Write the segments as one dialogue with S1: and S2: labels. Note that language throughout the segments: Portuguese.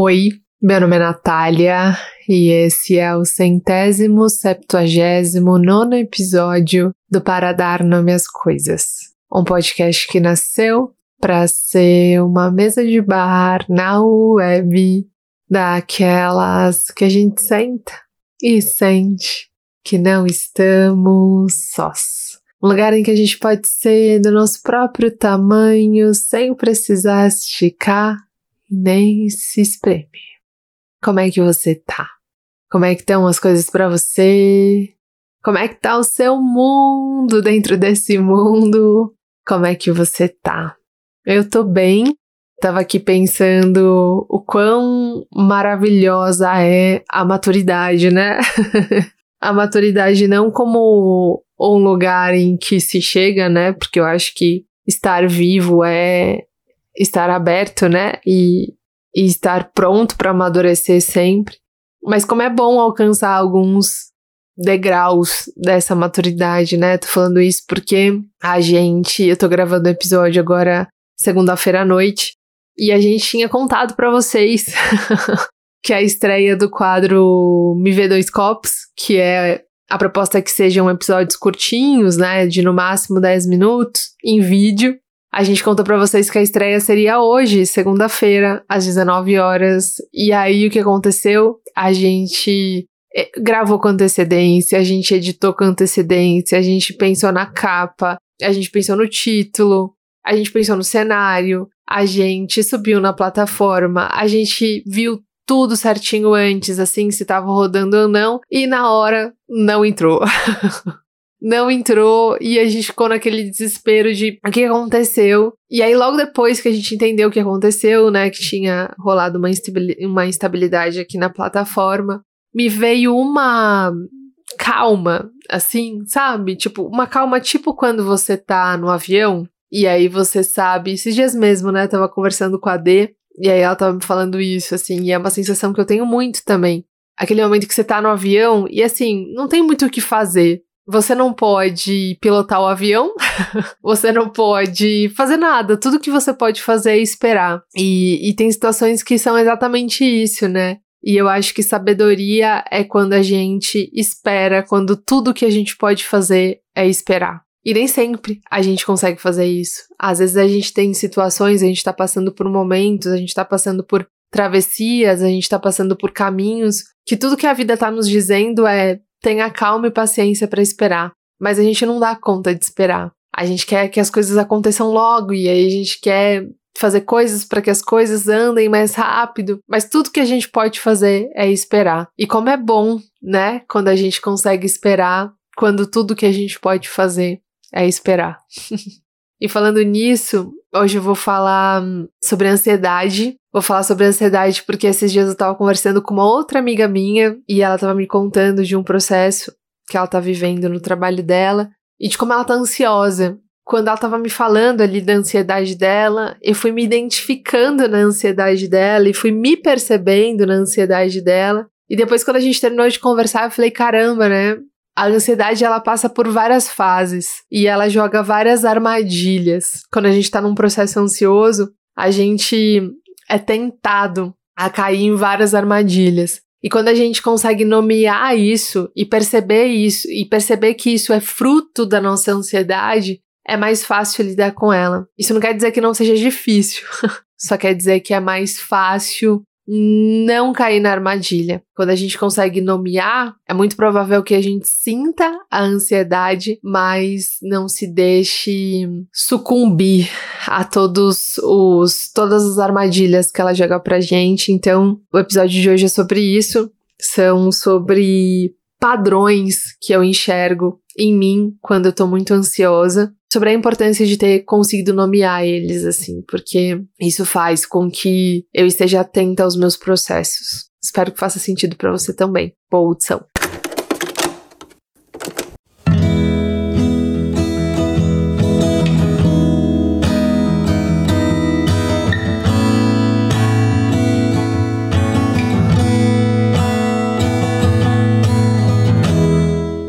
S1: Oi, meu nome é Natália e esse é o centésimo septuagésimo nono episódio do Para Dar Nome às Coisas, um podcast que nasceu para ser uma mesa de bar na web daquelas que a gente senta e sente que não estamos sós. Um lugar em que a gente pode ser do nosso próprio tamanho sem precisar esticar nem se espreme. Como é que você tá? Como é que estão as coisas para você? Como é que tá o seu mundo dentro desse mundo? Como é que você tá? Eu tô bem. Tava aqui pensando o quão maravilhosa é a maturidade, né? a maturidade não como um lugar em que se chega, né? Porque eu acho que estar vivo é estar aberto, né? E, e estar pronto para amadurecer sempre. Mas como é bom alcançar alguns degraus dessa maturidade, né? Tô falando isso porque a gente, eu tô gravando o episódio agora segunda-feira à noite e a gente tinha contado para vocês que a estreia do quadro Me Vê Dois Copos, que é a proposta é que sejam episódios curtinhos, né, de no máximo 10 minutos, em vídeo, a gente contou para vocês que a estreia seria hoje, segunda-feira, às 19 horas. E aí o que aconteceu? A gente eh, gravou com antecedência, a gente editou com antecedência, a gente pensou na capa, a gente pensou no título, a gente pensou no cenário, a gente subiu na plataforma, a gente viu tudo certinho antes, assim, se tava rodando ou não, e na hora não entrou. não entrou e a gente ficou naquele desespero de o que aconteceu. E aí, logo depois que a gente entendeu o que aconteceu, né, que tinha rolado uma, uma instabilidade aqui na plataforma, me veio uma calma, assim, sabe? Tipo, uma calma tipo quando você tá no avião e aí você sabe, esses dias mesmo, né, tava conversando com a D e aí ela tava me falando isso, assim, e é uma sensação que eu tenho muito também. Aquele momento que você tá no avião e assim, não tem muito o que fazer você não pode pilotar o avião, você não pode fazer nada. Tudo que você pode fazer é esperar. E, e tem situações que são exatamente isso, né? E eu acho que sabedoria é quando a gente espera, quando tudo que a gente pode fazer é esperar. E nem sempre a gente consegue fazer isso. Às vezes a gente tem situações, a gente tá passando por momentos, a gente tá passando por travessias, a gente tá passando por caminhos que tudo que a vida tá nos dizendo é tenha calma e paciência para esperar. Mas a gente não dá conta de esperar. A gente quer que as coisas aconteçam logo e aí a gente quer fazer coisas para que as coisas andem mais rápido, mas tudo que a gente pode fazer é esperar. E como é bom, né, quando a gente consegue esperar, quando tudo que a gente pode fazer é esperar. e falando nisso, hoje eu vou falar sobre ansiedade Vou falar sobre ansiedade porque esses dias eu tava conversando com uma outra amiga minha e ela tava me contando de um processo que ela tá vivendo no trabalho dela e de como ela tá ansiosa. Quando ela tava me falando ali da ansiedade dela, eu fui me identificando na ansiedade dela e fui me percebendo na ansiedade dela. E depois, quando a gente terminou de conversar, eu falei: caramba, né? A ansiedade ela passa por várias fases e ela joga várias armadilhas. Quando a gente tá num processo ansioso, a gente é tentado a cair em várias armadilhas. E quando a gente consegue nomear isso e perceber isso, e perceber que isso é fruto da nossa ansiedade, é mais fácil lidar com ela. Isso não quer dizer que não seja difícil, só quer dizer que é mais fácil não cair na armadilha. Quando a gente consegue nomear, é muito provável que a gente sinta a ansiedade, mas não se deixe sucumbir a todos os todas as armadilhas que ela joga pra gente. Então, o episódio de hoje é sobre isso. São sobre padrões que eu enxergo em mim quando eu tô muito ansiosa sobre a importância de ter conseguido nomear eles, assim, porque isso faz com que eu esteja atenta aos meus processos. Espero que faça sentido para você também. Boa audição.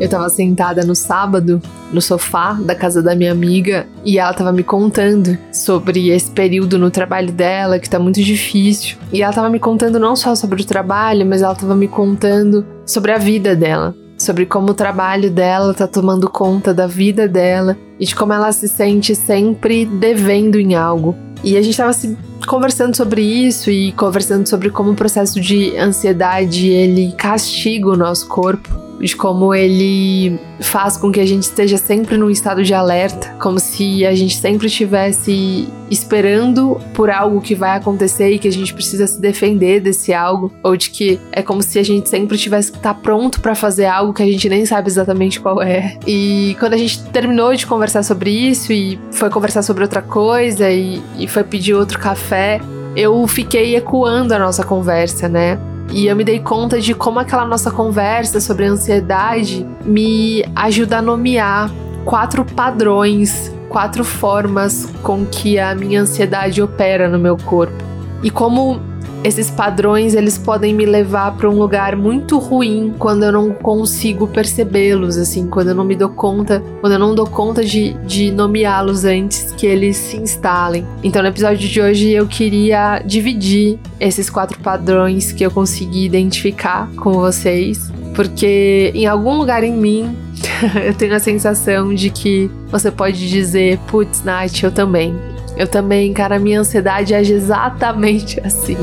S1: Tava sentada no sábado no sofá da casa da minha amiga e ela tava me contando sobre esse período no trabalho dela, que tá muito difícil. E ela tava me contando não só sobre o trabalho, mas ela tava me contando sobre a vida dela sobre como o trabalho dela tá tomando conta da vida dela e de como ela se sente sempre devendo em algo. E a gente tava se conversando sobre isso e conversando sobre como o processo de ansiedade ele castiga o nosso corpo de como ele faz com que a gente esteja sempre num estado de alerta, como se a gente sempre estivesse esperando por algo que vai acontecer e que a gente precisa se defender desse algo, ou de que é como se a gente sempre tivesse que estar tá pronto para fazer algo que a gente nem sabe exatamente qual é. E quando a gente terminou de conversar sobre isso e foi conversar sobre outra coisa e, e foi pedir outro café, eu fiquei ecoando a nossa conversa, né? E eu me dei conta de como aquela nossa conversa sobre ansiedade me ajuda a nomear quatro padrões, quatro formas com que a minha ansiedade opera no meu corpo. E como esses padrões eles podem me levar para um lugar muito ruim quando eu não consigo percebê-los, assim, quando eu não me dou conta, quando eu não dou conta de, de nomeá-los antes que eles se instalem. Então, no episódio de hoje, eu queria dividir esses quatro padrões que eu consegui identificar com vocês, porque em algum lugar em mim eu tenho a sensação de que você pode dizer, putz, Nath, eu também. Eu também, cara, a minha ansiedade age exatamente assim.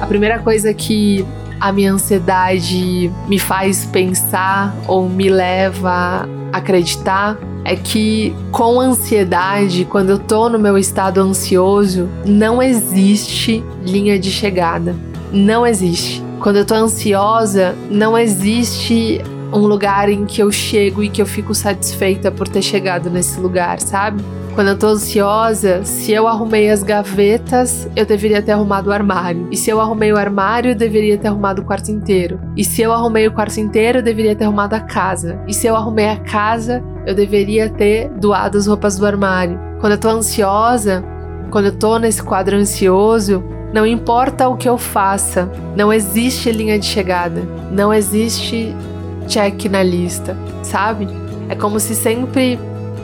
S1: A primeira coisa que a minha ansiedade me faz pensar ou me leva a acreditar é que com ansiedade, quando eu tô no meu estado ansioso, não existe linha de chegada. Não existe. Quando eu tô ansiosa, não existe um lugar em que eu chego e que eu fico satisfeita por ter chegado nesse lugar, sabe? Quando eu tô ansiosa, se eu arrumei as gavetas, eu deveria ter arrumado o armário. E se eu arrumei o armário, eu deveria ter arrumado o quarto inteiro. E se eu arrumei o quarto inteiro, eu deveria ter arrumado a casa. E se eu arrumei a casa, eu deveria ter doado as roupas do armário. Quando eu tô ansiosa, quando eu tô nesse quadro ansioso, não importa o que eu faça, não existe linha de chegada, não existe check na lista, sabe? É como se sempre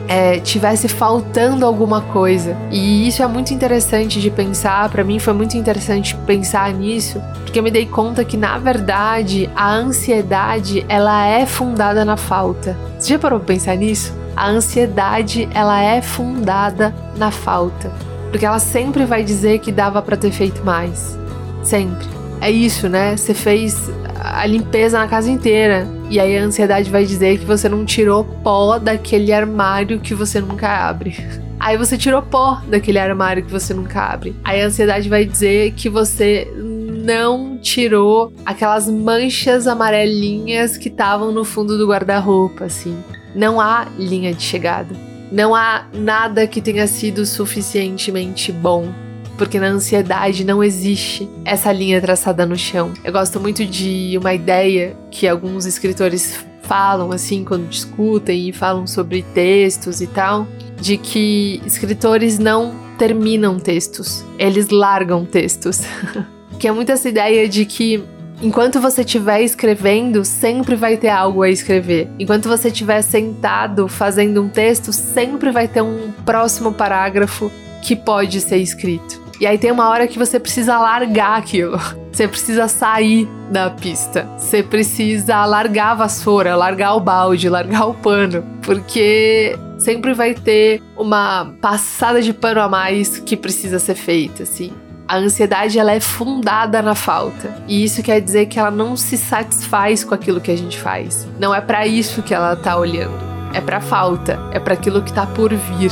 S1: é, tivesse faltando alguma coisa. E isso é muito interessante de pensar. Para mim foi muito interessante pensar nisso, porque eu me dei conta que na verdade a ansiedade ela é fundada na falta. Você já parou pra pensar nisso? A ansiedade ela é fundada na falta, porque ela sempre vai dizer que dava para ter feito mais, sempre. É isso, né? Você fez a limpeza na casa inteira. E aí a ansiedade vai dizer que você não tirou pó daquele armário que você nunca abre. Aí você tirou pó daquele armário que você nunca abre. Aí a ansiedade vai dizer que você não tirou aquelas manchas amarelinhas que estavam no fundo do guarda-roupa, assim. Não há linha de chegada. Não há nada que tenha sido suficientemente bom porque na ansiedade não existe essa linha traçada no chão. Eu gosto muito de uma ideia que alguns escritores falam assim quando discutem e falam sobre textos e tal, de que escritores não terminam textos, eles largam textos. que é muito essa ideia de que Enquanto você estiver escrevendo, sempre vai ter algo a escrever. Enquanto você estiver sentado fazendo um texto, sempre vai ter um próximo parágrafo que pode ser escrito. E aí tem uma hora que você precisa largar aquilo. Você precisa sair da pista. Você precisa largar a vassoura, largar o balde, largar o pano. Porque sempre vai ter uma passada de pano a mais que precisa ser feita, assim. A ansiedade ela é fundada na falta. E isso quer dizer que ela não se satisfaz com aquilo que a gente faz. Não é para isso que ela tá olhando. É para falta, é para aquilo que tá por vir.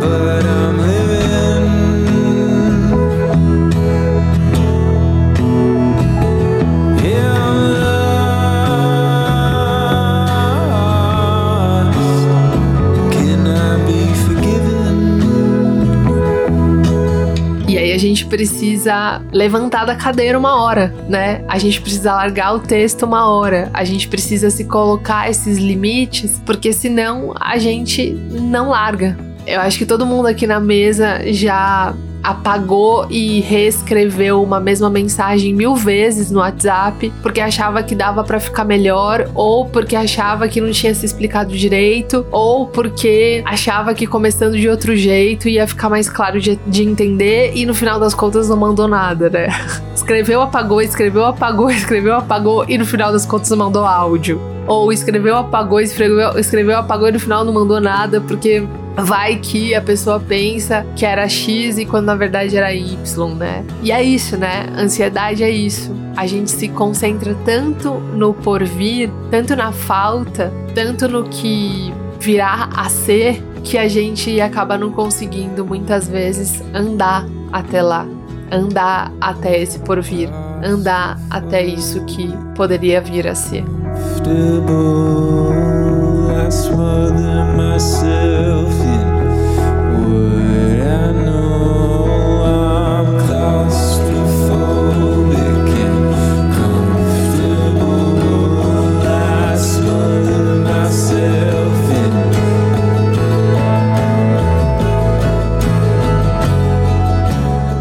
S1: But a gente precisa levantar da cadeira uma hora, né? A gente precisa largar o texto uma hora. A gente precisa se colocar esses limites, porque senão a gente não larga. Eu acho que todo mundo aqui na mesa já apagou e reescreveu uma mesma mensagem mil vezes no WhatsApp porque achava que dava para ficar melhor, ou porque achava que não tinha se explicado direito, ou porque achava que começando de outro jeito ia ficar mais claro de, de entender e no final das contas não mandou nada, né? Escreveu, apagou, escreveu, apagou, escreveu, apagou e no final das contas mandou áudio. Ou escreveu, apagou, escreveu, escreveu, apagou e no final não mandou nada porque vai que a pessoa pensa que era X e quando na verdade era Y, né? E é isso, né? Ansiedade é isso. A gente se concentra tanto no porvir, tanto na falta, tanto no que virá a ser, que a gente acaba não conseguindo muitas vezes andar até lá, andar até esse porvir, andar até isso que poderia vir a ser.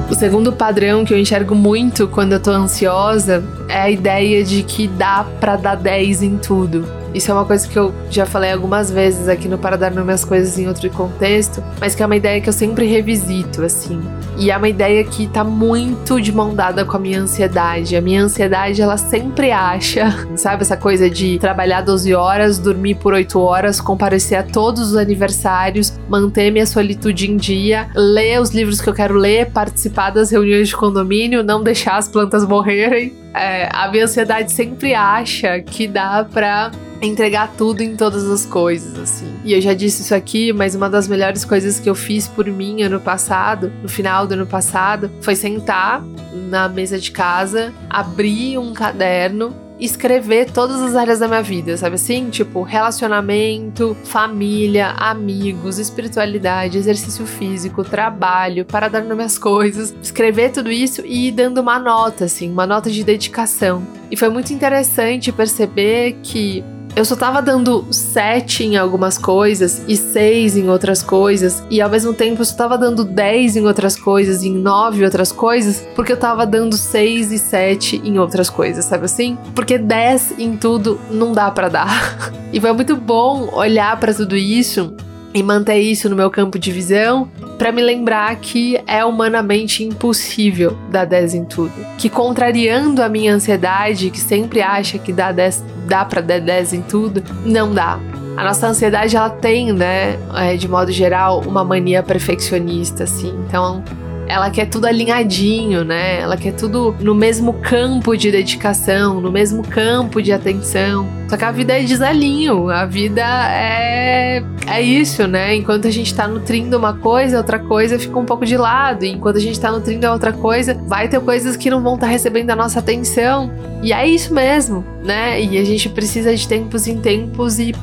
S1: O segundo padrão que eu enxergo muito quando eu tô ansiosa é a ideia de que dá para dar 10 em tudo. Isso é uma coisa que eu já falei algumas vezes aqui no Para Dar Nome às Coisas em outro contexto, mas que é uma ideia que eu sempre revisito, assim. E é uma ideia que tá muito de mão dada com a minha ansiedade. A minha ansiedade, ela sempre acha, sabe, essa coisa de trabalhar 12 horas, dormir por 8 horas, comparecer a todos os aniversários, manter minha solitude em dia, ler os livros que eu quero ler, participar das reuniões de condomínio, não deixar as plantas morrerem. É, a minha ansiedade sempre acha que dá pra entregar tudo em todas as coisas, assim. E eu já disse isso aqui, mas uma das melhores coisas que eu fiz por mim ano passado, no final do ano passado, foi sentar na mesa de casa, abrir um caderno escrever todas as áreas da minha vida, sabe assim? Tipo, relacionamento, família, amigos, espiritualidade, exercício físico, trabalho, para dar nome às coisas, escrever tudo isso e ir dando uma nota, assim, uma nota de dedicação. E foi muito interessante perceber que eu só tava dando 7 em algumas coisas e 6 em outras coisas, e ao mesmo tempo eu só tava dando 10 em outras coisas e em 9 em outras coisas, porque eu tava dando 6 e 7 em outras coisas, sabe assim? Porque 10 em tudo não dá para dar. e foi muito bom olhar para tudo isso e manter isso no meu campo de visão para me lembrar que é humanamente impossível dar 10 em tudo. Que contrariando a minha ansiedade, que sempre acha que dá, 10, dá para dar 10 em tudo, não dá. A nossa ansiedade ela tem, né, é, de modo geral, uma mania perfeccionista, assim. Então, ela quer tudo alinhadinho, né? Ela quer tudo no mesmo campo de dedicação, no mesmo campo de atenção. Só que a vida é desalinho, a vida é é isso, né? Enquanto a gente tá nutrindo uma coisa, outra coisa fica um pouco de lado. E enquanto a gente tá nutrindo a outra coisa, vai ter coisas que não vão estar tá recebendo a nossa atenção. E é isso mesmo, né? E a gente precisa de tempos em tempos e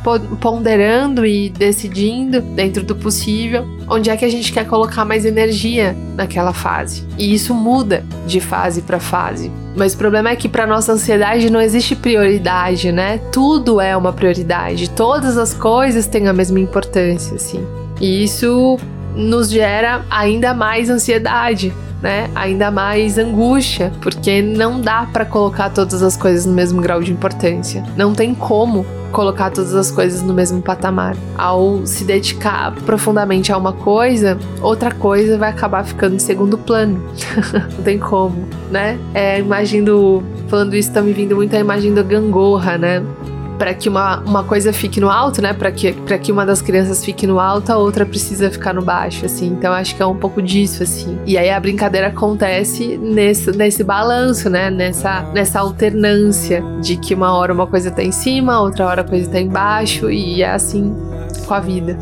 S1: ponderando e decidindo dentro do possível onde é que a gente quer colocar mais energia naquela fase. E isso muda de fase para fase. Mas o problema é que para nossa ansiedade não existe prioridade, né? Tudo é uma prioridade, todas as coisas têm a mesma importância, assim. E isso nos gera ainda mais ansiedade, né? Ainda mais angústia, porque não dá para colocar todas as coisas no mesmo grau de importância. Não tem como colocar todas as coisas no mesmo patamar. Ao se dedicar profundamente a uma coisa, outra coisa vai acabar ficando em segundo plano. não tem como, né? É do. Falando isso, tá me vindo muito a imagem da gangorra, né? Para que uma, uma coisa fique no alto, né? Para que, que uma das crianças fique no alto, a outra precisa ficar no baixo, assim. Então acho que é um pouco disso, assim. E aí a brincadeira acontece nesse, nesse balanço, né? Nessa, nessa alternância de que uma hora uma coisa tá em cima, outra hora a coisa tá embaixo, e é assim com a vida.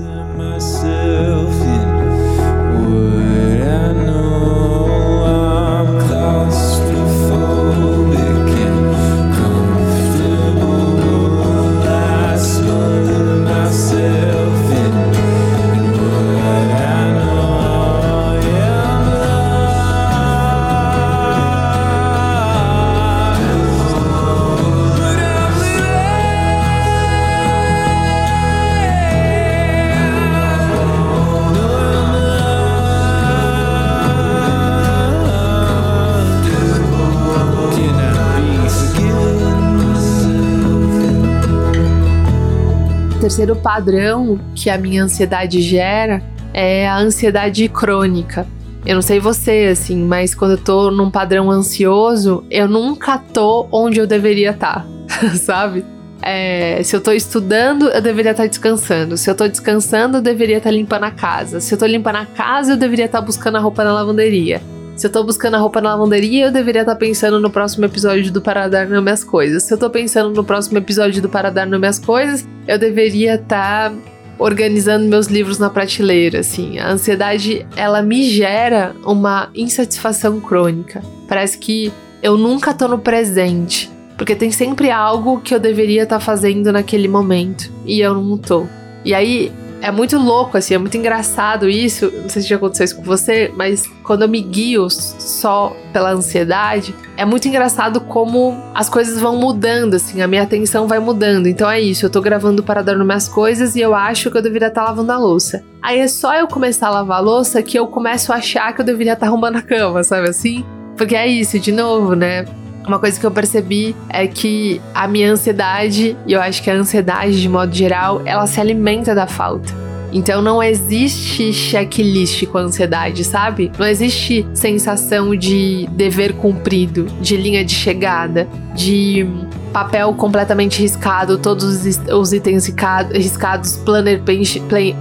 S1: Terceiro padrão que a minha ansiedade gera é a ansiedade crônica. Eu não sei você, assim, mas quando eu tô num padrão ansioso, eu nunca tô onde eu deveria estar, tá, sabe? É, se eu tô estudando, eu deveria estar tá descansando. Se eu tô descansando, eu deveria estar tá limpando a casa. Se eu tô limpando a casa, eu deveria estar tá buscando a roupa na lavanderia. Se eu tô buscando a roupa na lavanderia, eu deveria estar tá pensando no próximo episódio do Paradar no Minhas Coisas. Se eu tô pensando no próximo episódio do Paradar no Minhas Coisas, eu deveria estar tá organizando meus livros na prateleira, assim. A ansiedade, ela me gera uma insatisfação crônica. Parece que eu nunca tô no presente, porque tem sempre algo que eu deveria estar tá fazendo naquele momento e eu não tô. E aí é muito louco, assim, é muito engraçado isso. Não sei se já aconteceu isso com você, mas quando eu me guio só pela ansiedade, é muito engraçado como as coisas vão mudando, assim, a minha atenção vai mudando. Então é isso, eu tô gravando para dar minhas coisas e eu acho que eu deveria estar tá lavando a louça. Aí é só eu começar a lavar a louça que eu começo a achar que eu deveria estar tá arrumando a cama, sabe assim? Porque é isso, de novo, né? Uma coisa que eu percebi é que a minha ansiedade, e eu acho que a ansiedade de modo geral, ela se alimenta da falta. Então não existe checklist com a ansiedade, sabe? Não existe sensação de dever cumprido, de linha de chegada, de papel completamente riscado, todos os itens riscados, planner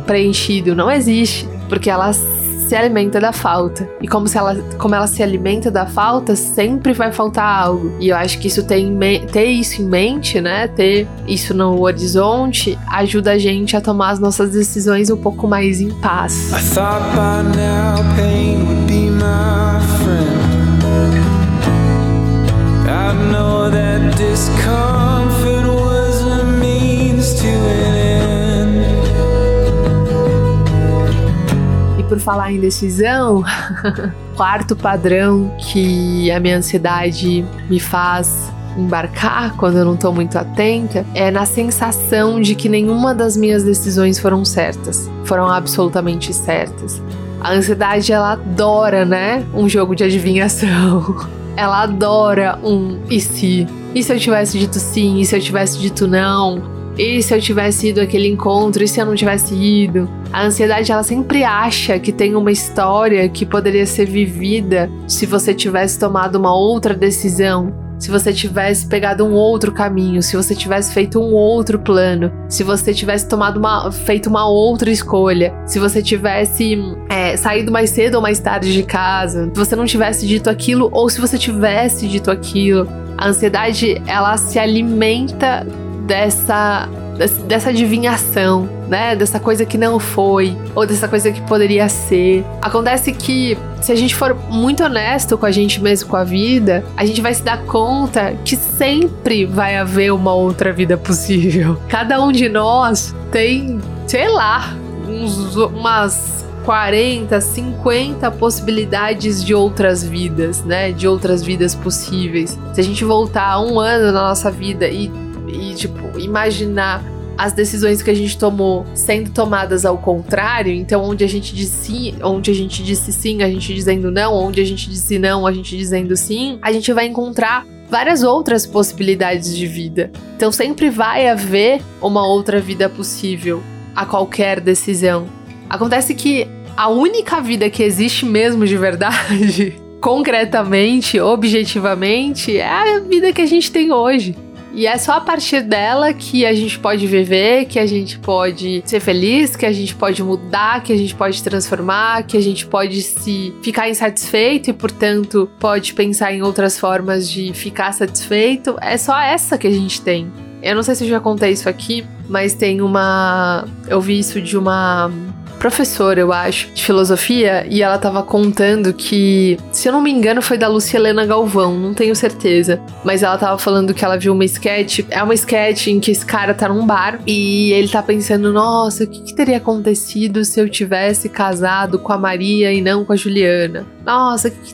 S1: preenchido. Não existe, porque elas se alimenta da falta. E como, se ela, como ela se alimenta da falta, sempre vai faltar algo. E eu acho que isso tem ter isso em mente, né? Ter isso no horizonte ajuda a gente a tomar as nossas decisões um pouco mais em paz. I know that discomfort por falar em decisão, quarto padrão que a minha ansiedade me faz embarcar quando eu não tô muito atenta é na sensação de que nenhuma das minhas decisões foram certas, foram absolutamente certas. A ansiedade ela adora, né, um jogo de adivinhação. Ela adora um e se? E se eu tivesse dito sim? E se eu tivesse dito não? E se eu tivesse ido aquele encontro? E se eu não tivesse ido? A ansiedade ela sempre acha que tem uma história que poderia ser vivida se você tivesse tomado uma outra decisão, se você tivesse pegado um outro caminho, se você tivesse feito um outro plano, se você tivesse tomado uma, feito uma outra escolha, se você tivesse é, saído mais cedo ou mais tarde de casa, se você não tivesse dito aquilo ou se você tivesse dito aquilo. A ansiedade ela se alimenta dessa dessa adivinhação, né? Dessa coisa que não foi, ou dessa coisa que poderia ser. Acontece que, se a gente for muito honesto com a gente mesmo, com a vida, a gente vai se dar conta que sempre vai haver uma outra vida possível. Cada um de nós tem, sei lá, uns, umas 40, 50 possibilidades de outras vidas, né? De outras vidas possíveis. Se a gente voltar um ano na nossa vida e e, tipo, imaginar as decisões que a gente tomou sendo tomadas ao contrário, então onde a gente disse onde a gente disse sim, a gente dizendo não, onde a gente disse não, a gente dizendo sim, a gente vai encontrar várias outras possibilidades de vida. Então sempre vai haver uma outra vida possível a qualquer decisão. Acontece que a única vida que existe mesmo de verdade, concretamente, objetivamente, é a vida que a gente tem hoje. E é só a partir dela que a gente pode viver, que a gente pode ser feliz, que a gente pode mudar, que a gente pode transformar, que a gente pode se ficar insatisfeito e, portanto, pode pensar em outras formas de ficar satisfeito. É só essa que a gente tem. Eu não sei se eu já contei isso aqui, mas tem uma. Eu vi isso de uma professora, eu acho, de filosofia, e ela tava contando que, se eu não me engano, foi da Lucia Helena Galvão, não tenho certeza. Mas ela tava falando que ela viu uma sketch. É uma sketch em que esse cara tá num bar e ele tá pensando: nossa, o que, que teria acontecido se eu tivesse casado com a Maria e não com a Juliana? Nossa, o que,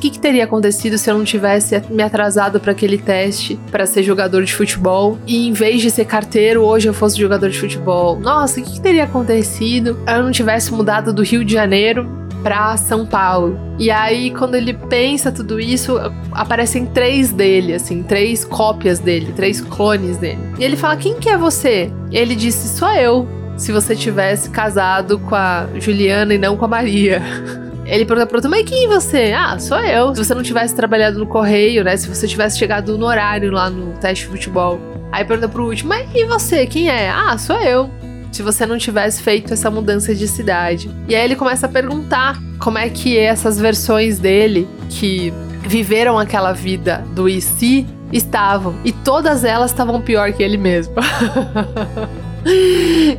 S1: que, que, teria acontecido se eu não tivesse me atrasado para aquele teste para ser jogador de futebol e em vez de ser carteiro, hoje eu fosse jogador de futebol? Nossa, o que, que teria acontecido? Eu não tivesse mudado do Rio de Janeiro para São Paulo. E aí, quando ele pensa tudo isso, aparecem três dele, assim, três cópias dele, três clones dele. E ele fala: Quem que é você? E ele disse: Sou eu. Se você tivesse casado com a Juliana e não com a Maria. Ele pergunta pro outro, mas quem é você? Ah, sou eu. Se você não tivesse trabalhado no correio, né? Se você tivesse chegado no horário lá no teste de futebol. Aí pergunta pro último, mas e você? Quem é? Ah, sou eu se você não tivesse feito essa mudança de cidade. E aí ele começa a perguntar como é que essas versões dele que viveram aquela vida do se estavam. E todas elas estavam pior que ele mesmo.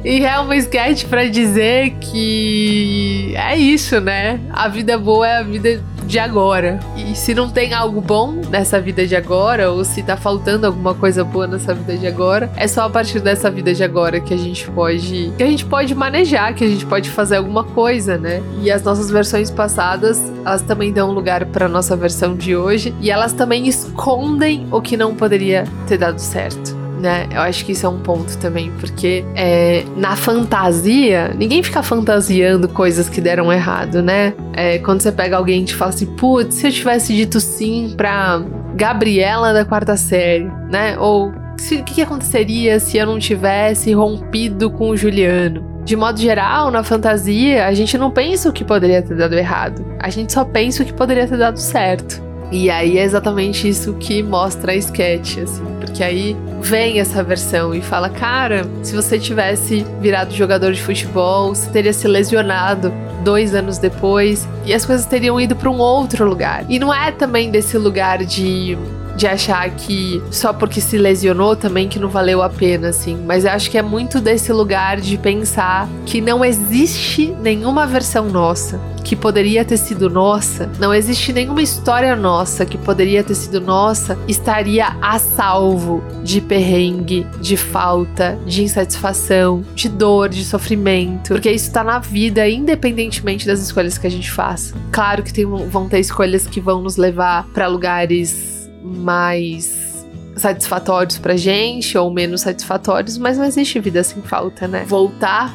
S1: e é uma sketch para dizer que é isso, né? A vida boa é a vida de agora. E se não tem algo bom nessa vida de agora, ou se tá faltando alguma coisa boa nessa vida de agora, é só a partir dessa vida de agora que a gente pode. que a gente pode manejar, que a gente pode fazer alguma coisa, né? E as nossas versões passadas, elas também dão lugar para nossa versão de hoje e elas também escondem o que não poderia ter dado certo né? Eu acho que isso é um ponto também, porque é, na fantasia, ninguém fica fantasiando coisas que deram errado, né? É, quando você pega alguém e te fala assim, putz, se eu tivesse dito sim pra Gabriela da quarta série, né? Ou o que, que aconteceria se eu não tivesse rompido com o Juliano? De modo geral, na fantasia, a gente não pensa o que poderia ter dado errado. A gente só pensa o que poderia ter dado certo. E aí é exatamente isso que mostra a sketch, assim, porque aí vem essa versão e fala: cara, se você tivesse virado jogador de futebol, você teria se lesionado dois anos depois e as coisas teriam ido para um outro lugar. E não é também desse lugar de de achar que só porque se lesionou também que não valeu a pena, assim. Mas eu acho que é muito desse lugar de pensar que não existe nenhuma versão nossa que poderia ter sido nossa, não existe nenhuma história nossa que poderia ter sido nossa, estaria a salvo de perrengue, de falta, de insatisfação, de dor, de sofrimento, porque isso tá na vida, independentemente das escolhas que a gente faça. Claro que tem, vão ter escolhas que vão nos levar para lugares mais satisfatórios pra gente ou menos satisfatórios, mas não existe vida sem falta, né? Voltar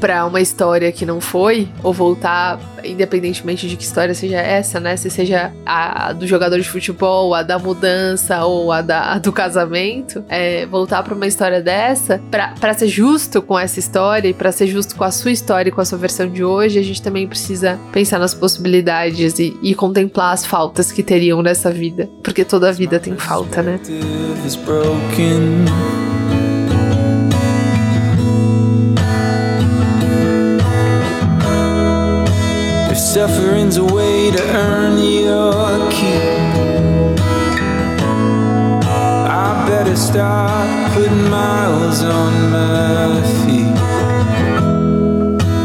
S1: para uma história que não foi, ou voltar, independentemente de que história seja essa, né? Se seja a do jogador de futebol, a da mudança ou a, da, a do casamento, é, voltar para uma história dessa, para ser justo com essa história e para ser justo com a sua história e com a sua versão de hoje, a gente também precisa pensar nas possibilidades e, e contemplar as faltas que teriam nessa vida, porque toda vida tem falta, né? Suffering's a way to earn your keep. I better start putting miles on my feet.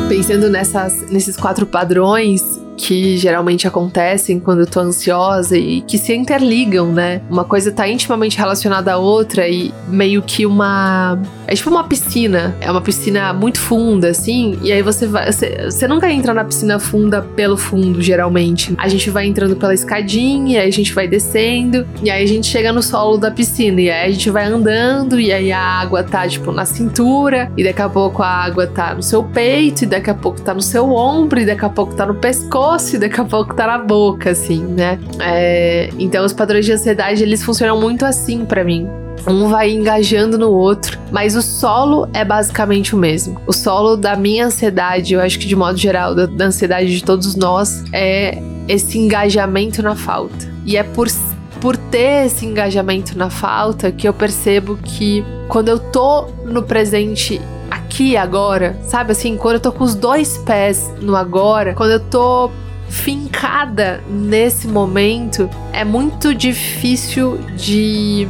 S1: Pensando nessas, nesses quatro padrões, que geralmente acontecem quando eu tô ansiosa e que se interligam, né? Uma coisa tá intimamente relacionada à outra e meio que uma. É tipo uma piscina. É uma piscina muito funda, assim. E aí você vai. Você, você nunca entra na piscina funda pelo fundo, geralmente. A gente vai entrando pela escadinha, e aí a gente vai descendo. E aí a gente chega no solo da piscina. E aí a gente vai andando. E aí a água tá, tipo, na cintura. E daqui a pouco a água tá no seu peito. E daqui a pouco tá no seu ombro. E daqui a pouco tá no pescoço doce, daqui a pouco tá na boca, assim, né? É, então os padrões de ansiedade, eles funcionam muito assim para mim. Um vai engajando no outro, mas o solo é basicamente o mesmo. O solo da minha ansiedade, eu acho que de modo geral, da, da ansiedade de todos nós, é esse engajamento na falta. E é por por ter esse engajamento na falta que eu percebo que quando eu tô no presente aqui agora, sabe assim, quando eu tô com os dois pés no agora, quando eu tô fincada nesse momento, é muito difícil de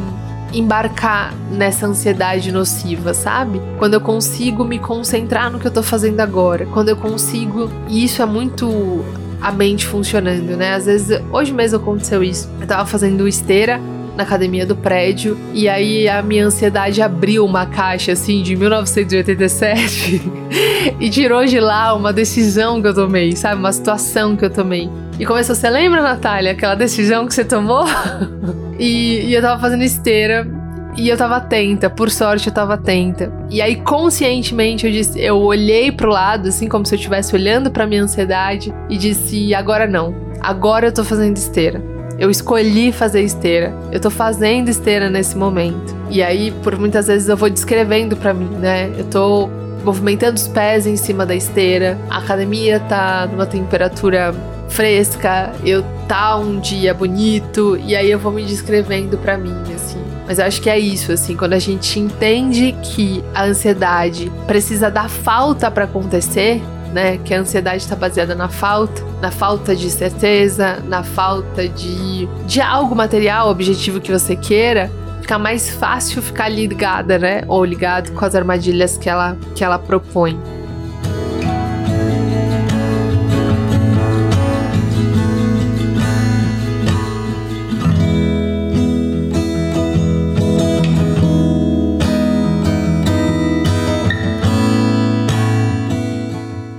S1: embarcar nessa ansiedade nociva, sabe? Quando eu consigo me concentrar no que eu tô fazendo agora, quando eu consigo, e isso é muito a mente funcionando, né? Às vezes, hoje mesmo aconteceu isso. Eu tava fazendo esteira na academia do prédio. E aí a minha ansiedade abriu uma caixa assim de 1987 e tirou de lá uma decisão que eu tomei, sabe? Uma situação que eu tomei. E começou, você lembra, Natália, aquela decisão que você tomou? e, e eu tava fazendo esteira E eu tava atenta, por sorte eu tava atenta. E aí, conscientemente, eu disse, eu olhei pro lado, assim, como se eu estivesse olhando pra minha ansiedade, e disse: agora não. Agora eu tô fazendo esteira. Eu escolhi fazer esteira. Eu tô fazendo esteira nesse momento. E aí, por muitas vezes, eu vou descrevendo para mim, né? Eu tô movimentando os pés em cima da esteira. A academia tá numa temperatura fresca, eu tá um dia bonito, e aí eu vou me descrevendo para mim, assim. Mas eu acho que é isso, assim, quando a gente entende que a ansiedade precisa da falta para acontecer, né? Que a ansiedade está baseada na falta, na falta de certeza, na falta de, de algo material, objetivo que você queira, fica mais fácil ficar ligada, né? Ou ligado com as armadilhas que ela, que ela propõe.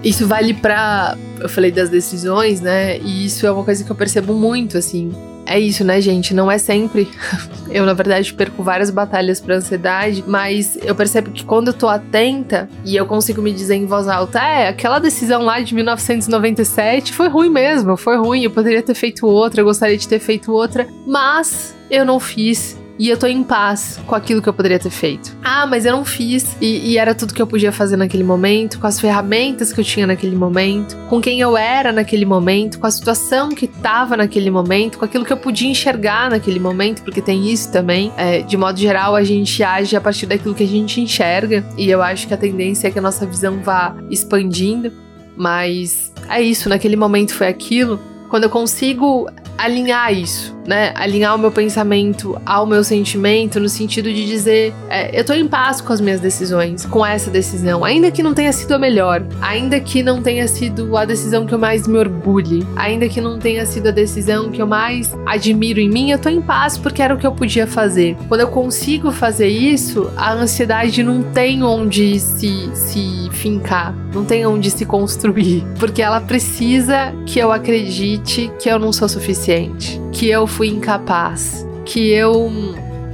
S1: Isso vale para, eu falei das decisões, né? E isso é uma coisa que eu percebo muito, assim. É isso, né, gente? Não é sempre. eu, na verdade, perco várias batalhas pra ansiedade, mas eu percebo que quando eu tô atenta e eu consigo me dizer em voz alta, é, aquela decisão lá de 1997 foi ruim mesmo, foi ruim, eu poderia ter feito outra, eu gostaria de ter feito outra, mas eu não fiz e eu tô em paz com aquilo que eu poderia ter feito. Ah, mas eu não fiz e, e, era tudo que eu podia fazer naquele momento, com as ferramentas que eu tinha naquele momento, com quem eu era naquele momento, com a situação que tava naquele momento, com aquilo que eu podia enxergar naquele momento, porque tem isso também. É, de modo geral, a gente age a partir daquilo que a gente enxerga e eu acho que a tendência é que a nossa visão vá expandindo. Mas é isso, naquele momento foi aquilo. Quando eu consigo alinhar isso, né? Alinhar o meu pensamento ao meu sentimento no sentido de dizer, é, eu tô em paz com as minhas decisões, com essa decisão, ainda que não tenha sido a melhor, ainda que não tenha sido a decisão que eu mais me orgulhe, ainda que não tenha sido a decisão que eu mais admiro em mim, eu tô em paz porque era o que eu podia fazer. Quando eu consigo fazer isso, a ansiedade não tem onde se, se fincar, não tem onde se construir, porque ela precisa que eu acredite que eu não sou suficiente, que eu fui incapaz, que eu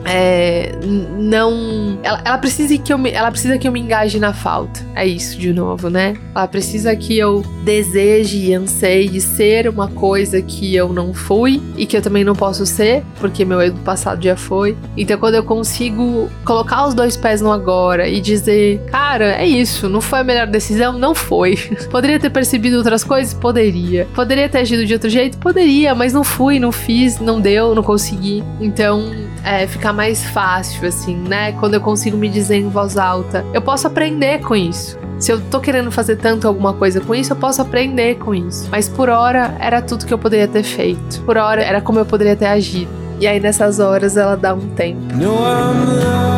S1: é, não. Ela, ela, precisa que eu me, ela precisa que eu me engaje na falta. É isso de novo, né? Ela precisa que eu deseje e anseie ser uma coisa que eu não fui e que eu também não posso ser, porque meu eu do passado já foi. Então, quando eu consigo colocar os dois pés no agora e dizer, cara, é isso, não foi a melhor decisão? Não foi. Poderia ter percebido outras coisas? Poderia. Poderia ter agido de outro jeito? Poderia, mas não fui, não fiz, não deu, não consegui. Então, é, fica mais fácil, assim, né? Quando eu consigo me dizer em voz alta. Eu posso aprender com isso. Se eu tô querendo fazer tanto alguma coisa com isso, eu posso aprender com isso. Mas por hora era tudo que eu poderia ter feito. Por hora era como eu poderia ter agido. E aí nessas horas ela dá um tempo. No,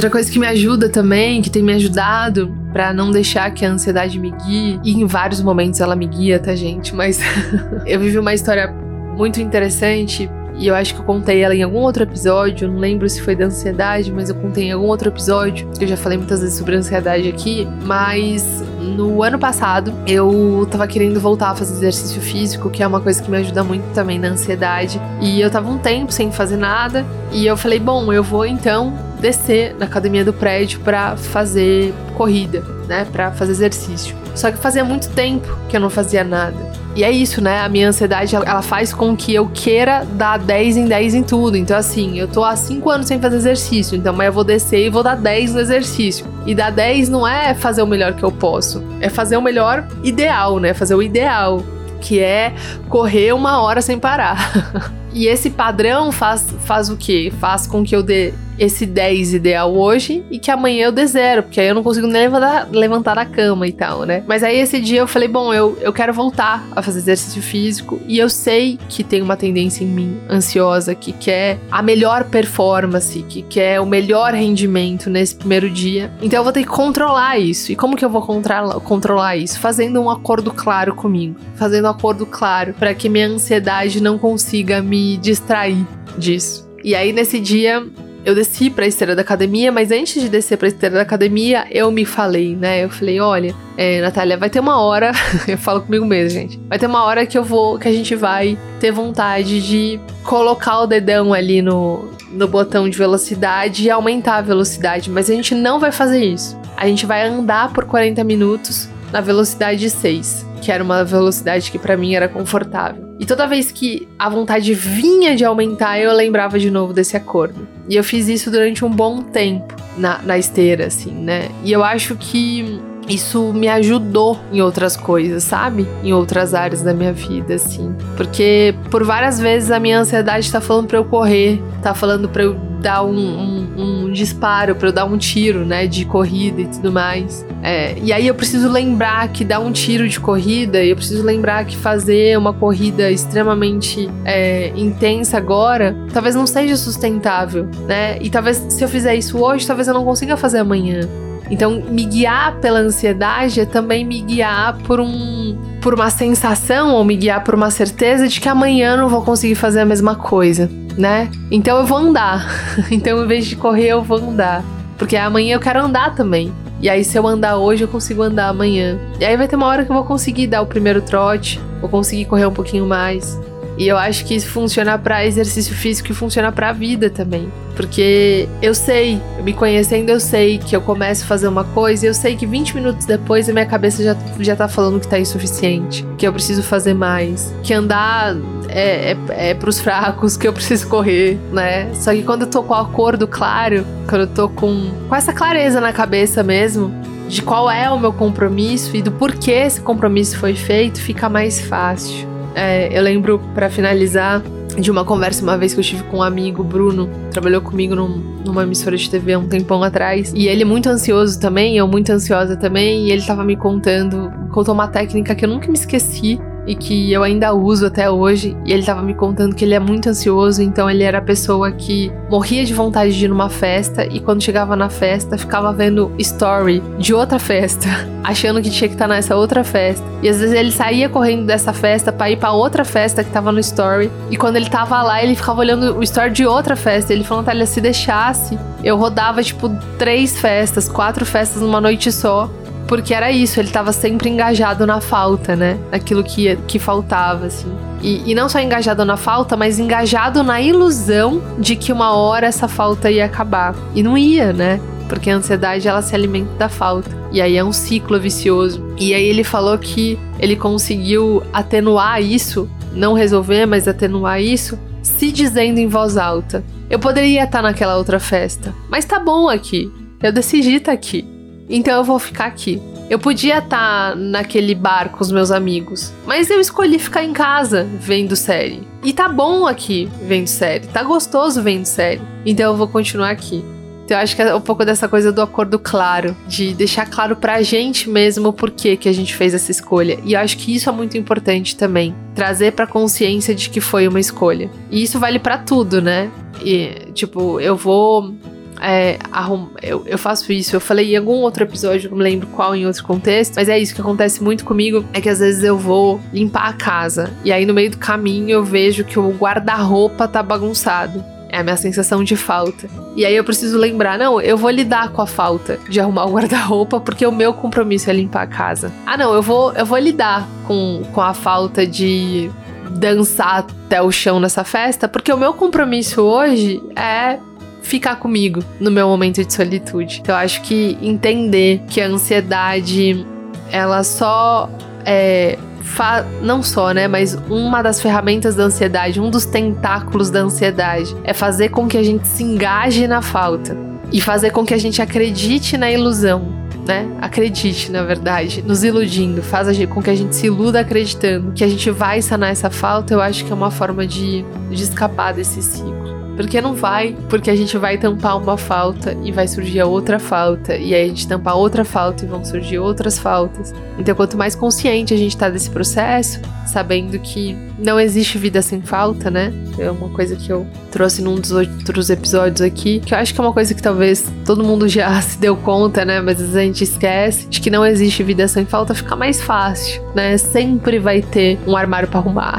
S1: Outra coisa que me ajuda também, que tem me ajudado para não deixar que a ansiedade me guie, e em vários momentos ela me guia, tá, gente? Mas eu vivi uma história muito interessante e eu acho que eu contei ela em algum outro episódio, não lembro se foi da ansiedade, mas eu contei em algum outro episódio. Eu já falei muitas vezes sobre ansiedade aqui, mas no ano passado eu tava querendo voltar a fazer exercício físico, que é uma coisa que me ajuda muito também na ansiedade. E eu tava um tempo sem fazer nada, e eu falei, bom, eu vou então descer na academia do prédio para fazer corrida, né, para fazer exercício. Só que fazia muito tempo que eu não fazia nada. E é isso, né? A minha ansiedade, ela faz com que eu queira dar 10 em 10 em tudo. Então, assim, eu tô há 5 anos sem fazer exercício. Então, mas eu vou descer e vou dar 10 no exercício. E dar 10 não é fazer o melhor que eu posso. É fazer o melhor ideal, né? Fazer o ideal. Que é correr uma hora sem parar. e esse padrão faz, faz o quê? Faz com que eu dê esse 10 ideal hoje e que amanhã eu dê zero, porque aí eu não consigo nem levantar, levantar da cama e tal, né? Mas aí esse dia eu falei, bom, eu, eu quero voltar a fazer exercício físico e eu sei que tem uma tendência em mim ansiosa que quer a melhor performance, que quer o melhor rendimento nesse primeiro dia. Então eu vou ter que controlar isso. E como que eu vou controlar isso? Fazendo um acordo claro comigo, fazendo um acordo claro para que minha ansiedade não consiga me distrair disso. E aí nesse dia eu desci pra esteira da academia, mas antes de descer pra esteira da academia, eu me falei, né? Eu falei, olha, é, Natália, vai ter uma hora, eu falo comigo mesmo, gente. Vai ter uma hora que eu vou, que a gente vai ter vontade de colocar o dedão ali no, no botão de velocidade e aumentar a velocidade, mas a gente não vai fazer isso. A gente vai andar por 40 minutos na velocidade 6, que era uma velocidade que para mim era confortável. E toda vez que a vontade vinha de aumentar, eu lembrava de novo desse acordo. E eu fiz isso durante um bom tempo na, na esteira, assim, né? E eu acho que isso me ajudou em outras coisas, sabe? Em outras áreas da minha vida, assim. Porque por várias vezes a minha ansiedade tá falando pra eu correr, tá falando pra eu dar um, um, um disparo, pra eu dar um tiro, né? De corrida e tudo mais. É, e aí eu preciso lembrar que dar um tiro de corrida, eu preciso lembrar que fazer uma corrida extremamente é, intensa agora, talvez não seja sustentável, né? E talvez se eu fizer isso hoje, talvez eu não consiga fazer amanhã. Então, me guiar pela ansiedade é também me guiar por um por uma sensação ou me guiar por uma certeza de que amanhã não vou conseguir fazer a mesma coisa, né? Então eu vou andar. então, em vez de correr, eu vou andar, porque amanhã eu quero andar também. E aí, se eu andar hoje, eu consigo andar amanhã. E aí vai ter uma hora que eu vou conseguir dar o primeiro trote, vou conseguir correr um pouquinho mais. E eu acho que isso funciona para exercício físico e funciona para a vida também. Porque eu sei, me conhecendo, eu sei que eu começo a fazer uma coisa e eu sei que 20 minutos depois a minha cabeça já, já tá falando que tá insuficiente, que eu preciso fazer mais, que andar é, é, é pros fracos, que eu preciso correr, né? Só que quando eu tô com o acordo claro, quando eu tô com, com essa clareza na cabeça mesmo, de qual é o meu compromisso e do porquê esse compromisso foi feito, fica mais fácil. É, eu lembro, para finalizar, de uma conversa uma vez que eu tive com um amigo, Bruno, trabalhou comigo num, numa emissora de TV um tempão atrás. E ele é muito ansioso também, eu muito ansiosa também, e ele tava me contando, contou uma técnica que eu nunca me esqueci, e que eu ainda uso até hoje. E ele tava me contando que ele é muito ansioso, então ele era a pessoa que morria de vontade de ir numa festa e quando chegava na festa ficava vendo story de outra festa, achando que tinha que estar tá nessa outra festa. E às vezes ele saía correndo dessa festa para ir para outra festa que tava no story. E quando ele tava lá, ele ficava olhando o story de outra festa. Ele falou: Natália, se deixasse, eu rodava tipo três festas, quatro festas numa noite só porque era isso, ele estava sempre engajado na falta, né? Naquilo que, que faltava, assim. E, e, não só engajado na falta, mas engajado na ilusão de que uma hora essa falta ia acabar. E não ia, né? Porque a ansiedade ela se alimenta da falta. E aí é um ciclo vicioso. E aí ele falou que ele conseguiu atenuar isso, não resolver, mas atenuar isso, se dizendo em voz alta: Eu poderia estar naquela outra festa, mas tá bom aqui. Eu decidi estar aqui. Então eu vou ficar aqui. Eu podia estar tá naquele bar com os meus amigos, mas eu escolhi ficar em casa vendo série. E tá bom aqui vendo série, tá gostoso vendo série. Então eu vou continuar aqui. Então eu acho que é um pouco dessa coisa do acordo claro, de deixar claro pra gente mesmo o porquê que a gente fez essa escolha. E eu acho que isso é muito importante também, trazer pra consciência de que foi uma escolha. E isso vale para tudo, né? E, tipo, eu vou é, arrum... eu, eu faço isso. Eu falei em algum outro episódio, não me lembro qual, em outro contexto, mas é isso que acontece muito comigo: é que às vezes eu vou limpar a casa e aí no meio do caminho eu vejo que o guarda-roupa tá bagunçado. É a minha sensação de falta. E aí eu preciso lembrar, não, eu vou lidar com a falta de arrumar o guarda-roupa porque o meu compromisso é limpar a casa. Ah, não, eu vou, eu vou lidar com, com a falta de dançar até o chão nessa festa, porque o meu compromisso hoje é ficar comigo no meu momento de solitude. Então, eu acho que entender que a ansiedade ela só é não só, né, mas uma das ferramentas da ansiedade, um dos tentáculos da ansiedade é fazer com que a gente se engaje na falta e fazer com que a gente acredite na ilusão, né? Acredite, na verdade, nos iludindo, faz com que a gente se iluda acreditando que a gente vai sanar essa falta. Eu acho que é uma forma de, de escapar desse ciclo. Porque não vai, porque a gente vai tampar uma falta e vai surgir a outra falta, e aí a gente tampar outra falta e vão surgir outras faltas. Então, quanto mais consciente a gente tá desse processo, sabendo que não existe vida sem falta, né? É uma coisa que eu trouxe num dos outros episódios aqui, que eu acho que é uma coisa que talvez todo mundo já se deu conta, né? Mas às vezes a gente esquece de que não existe vida sem falta, fica mais fácil, né? Sempre vai ter um armário para arrumar.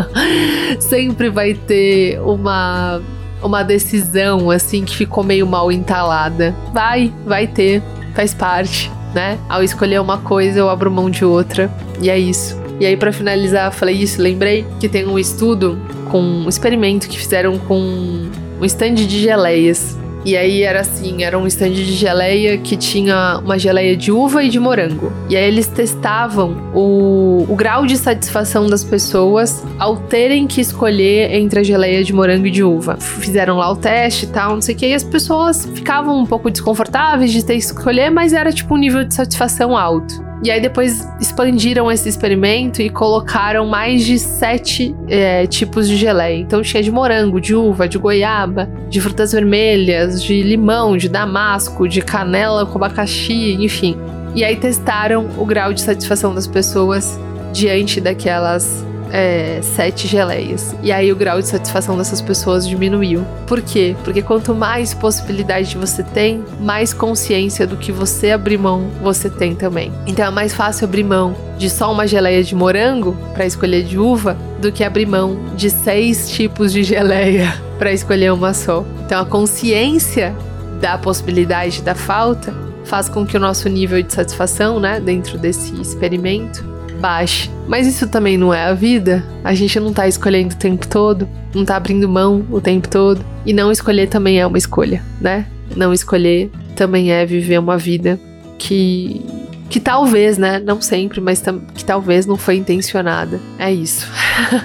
S1: Sempre vai ter uma uma decisão assim que ficou meio mal entalada. Vai, vai ter, faz parte, né? Ao escolher uma coisa, eu abro mão de outra. E é isso. E aí, para finalizar, falei isso, lembrei que tem um estudo com um experimento que fizeram com um stand de geleias. E aí era assim, era um stand de geleia que tinha uma geleia de uva e de morango. E aí eles testavam o, o grau de satisfação das pessoas ao terem que escolher entre a geleia de morango e de uva. Fizeram lá o teste e tal, não sei o que, e as pessoas ficavam um pouco desconfortáveis de ter que escolher, mas era tipo um nível de satisfação alto. E aí depois expandiram esse experimento e colocaram mais de sete é, tipos de geleia. Então tinha de morango, de uva, de goiaba, de frutas vermelhas, de limão, de damasco, de canela com abacaxi, enfim. E aí testaram o grau de satisfação das pessoas diante daquelas é, sete geleias. E aí o grau de satisfação dessas pessoas diminuiu. Por quê? Porque quanto mais possibilidade você tem, mais consciência do que você abrir mão você tem também. Então é mais fácil abrir mão de só uma geleia de morango para escolher de uva do que abrir mão de seis tipos de geleia para escolher uma só. Então a consciência da possibilidade da falta faz com que o nosso nível de satisfação, né, dentro desse experimento, baixe. Mas isso também não é a vida. A gente não tá escolhendo o tempo todo, não tá abrindo mão o tempo todo. E não escolher também é uma escolha, né? Não escolher também é viver uma vida que que talvez, né, não sempre, mas que talvez não foi intencionada. É isso.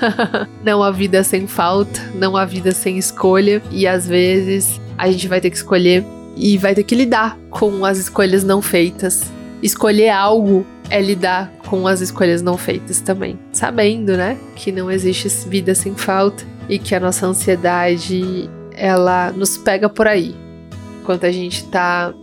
S1: não há vida sem falta, não há vida sem escolha e às vezes a gente vai ter que escolher e vai ter que lidar com as escolhas não feitas. Escolher algo é lidar com as escolhas não feitas também, sabendo, né, que não existe vida sem falta e que a nossa ansiedade ela nos pega por aí. Enquanto a gente tá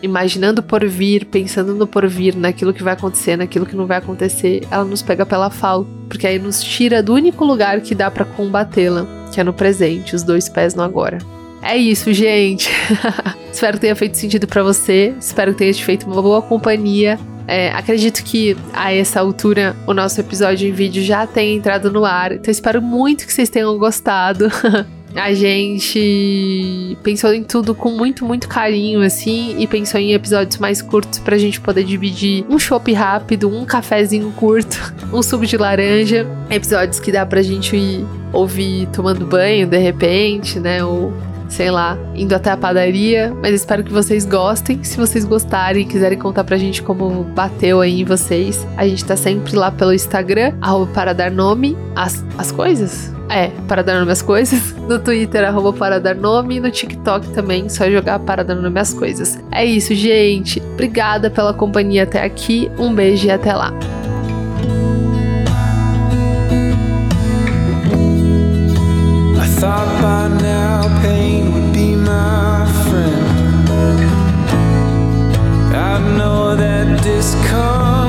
S1: imaginando por vir, pensando no porvir, naquilo que vai acontecer, naquilo que não vai acontecer, ela nos pega pela falta, porque aí nos tira do único lugar que dá para combatê-la, que é no presente, os dois pés no agora. É isso, gente. Espero que tenha feito sentido para você. Espero que tenha te feito uma boa companhia é, acredito que a essa altura o nosso episódio em vídeo já tenha entrado no ar. Então espero muito que vocês tenham gostado. A gente pensou em tudo com muito, muito carinho, assim, e pensou em episódios mais curtos pra gente poder dividir um chopp rápido, um cafezinho curto, um suco de laranja, episódios que dá pra gente ir ouvir tomando banho de repente, né? Ou sei lá, indo até a padaria. Mas espero que vocês gostem. Se vocês gostarem e quiserem contar pra gente como bateu aí em vocês, a gente tá sempre lá pelo Instagram, para dar nome às, às coisas. É, para dar nome às coisas. No Twitter, arroba para dar nome. E no TikTok também, só jogar para dar nome às coisas. É isso, gente. Obrigada pela companhia até aqui. Um beijo e até lá. thought by now pain friend. I know that this
S2: discomfort